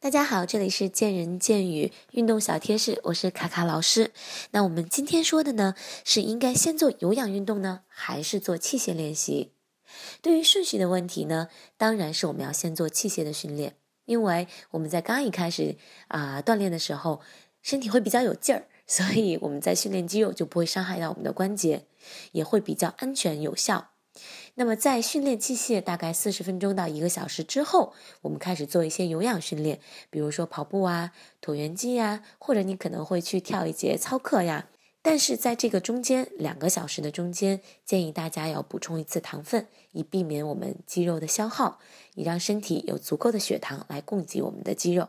大家好，这里是见人见语运动小贴士，我是卡卡老师。那我们今天说的呢，是应该先做有氧运动呢，还是做器械练习？对于顺序的问题呢，当然是我们要先做器械的训练，因为我们在刚一开始啊锻炼的时候，身体会比较有劲儿，所以我们在训练肌肉就不会伤害到我们的关节，也会比较安全有效。那么，在训练器械大概四十分钟到一个小时之后，我们开始做一些有氧训练，比如说跑步啊、椭圆机呀，或者你可能会去跳一节操课呀。但是在这个中间两个小时的中间，建议大家要补充一次糖分，以避免我们肌肉的消耗，以让身体有足够的血糖来供给我们的肌肉。